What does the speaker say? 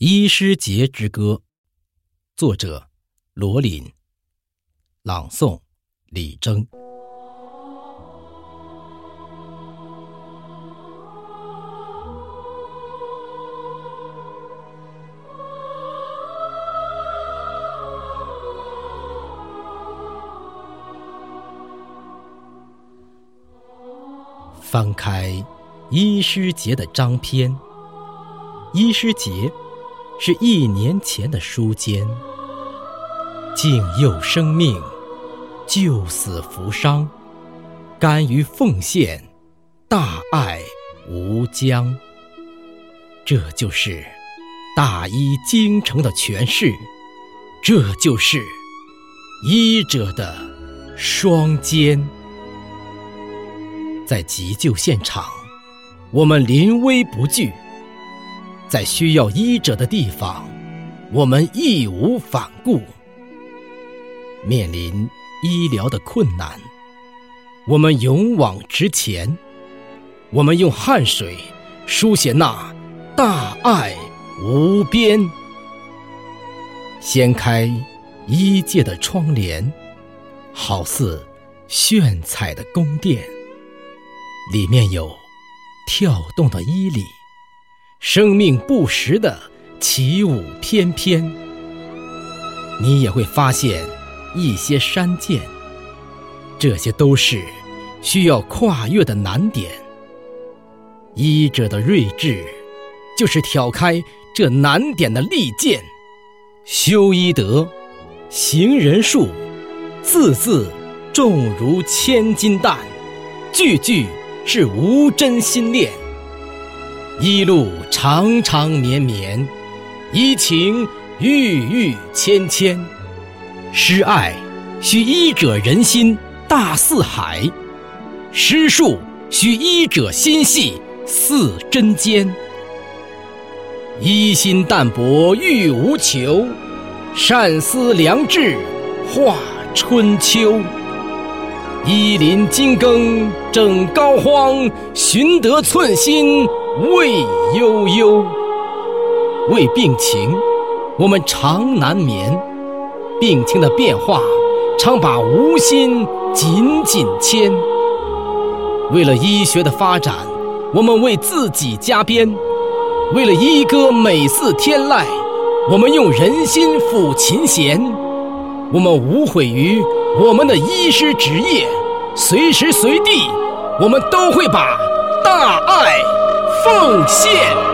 医师节之歌，作者罗琳，朗诵李征。翻开医师节的章篇，医师节。是一年前的书间，敬佑生命，救死扶伤，甘于奉献，大爱无疆。这就是大医精诚的诠释，这就是医者的双肩。在急救现场，我们临危不惧。在需要医者的地方，我们义无反顾；面临医疗的困难，我们勇往直前。我们用汗水书写那大爱无边。掀开医界的窗帘，好似炫彩的宫殿，里面有跳动的衣领。生命不时的起舞翩翩，你也会发现一些山涧，这些都是需要跨越的难点。医者的睿智，就是挑开这难点的利剑。修医德，行仁术，字字重如千斤担，句句是无真心炼。一路长长绵绵，医情郁郁芊芊。施爱需医者仁心大似海，施术需医者心细似针尖。医心淡泊欲无求，善思良智化春秋。医林精耕正膏肓，寻得寸心。畏悠悠，为病情，我们常难眠；病情的变化，常把无心紧紧牵。为了医学的发展，我们为自己加鞭；为了医歌美似天籁，我们用人心抚琴弦。我们无悔于我们的医师职业，随时随地，我们都会把大爱。奉献。